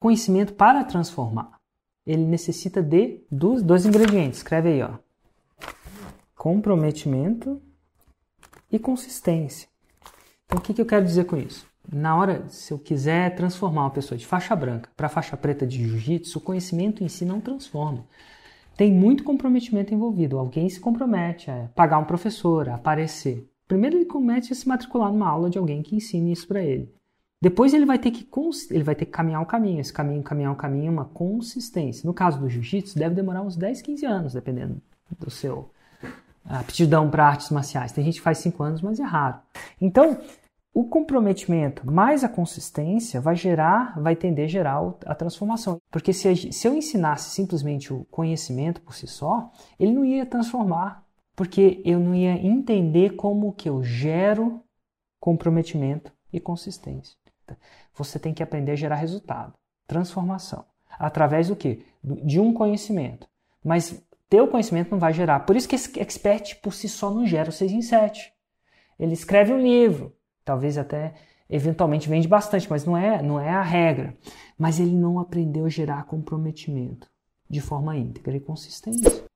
Conhecimento para transformar, ele necessita de dois, dois ingredientes. Escreve aí, ó. Comprometimento e consistência. Então, o que, que eu quero dizer com isso? Na hora, se eu quiser transformar uma pessoa de faixa branca para faixa preta de jiu-jitsu, o conhecimento em si não transforma. Tem muito comprometimento envolvido. Alguém se compromete a pagar um professor, a aparecer. Primeiro ele comete a se matricular numa aula de alguém que ensine isso para ele. Depois ele vai ter que ele vai ter que caminhar um caminho, esse caminho, caminhar um caminho, é uma consistência. No caso do jiu-jitsu, deve demorar uns 10, 15 anos, dependendo do seu aptidão para artes marciais. Tem gente que faz 5 anos, mas é raro. Então, o comprometimento mais a consistência vai gerar, vai tender a gerar a transformação. Porque se, se eu ensinasse simplesmente o conhecimento por si só, ele não ia transformar, porque eu não ia entender como que eu gero comprometimento e consistência. Você tem que aprender a gerar resultado, transformação, através do que? De um conhecimento. Mas teu conhecimento não vai gerar. Por isso que esse expert por si só não gera o 6 em 7. Ele escreve um livro, talvez até eventualmente vende bastante, mas não é, não é a regra. Mas ele não aprendeu a gerar comprometimento de forma íntegra e consistente.